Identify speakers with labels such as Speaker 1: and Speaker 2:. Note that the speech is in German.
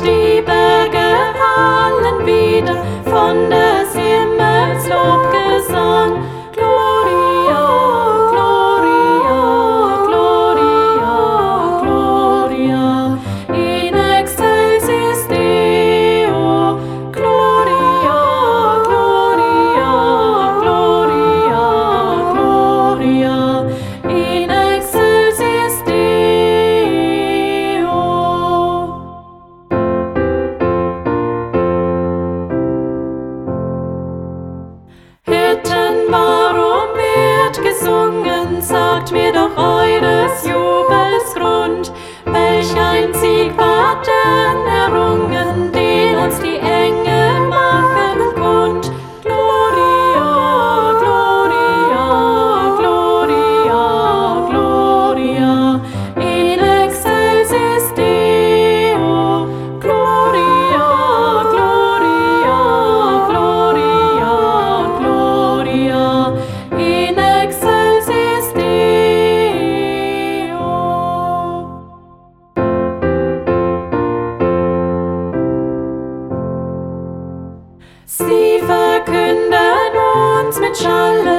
Speaker 1: and. Sitten, warum wird gesungen? Sagt mir doch eures Jugend. Sie verkünden uns mit Schall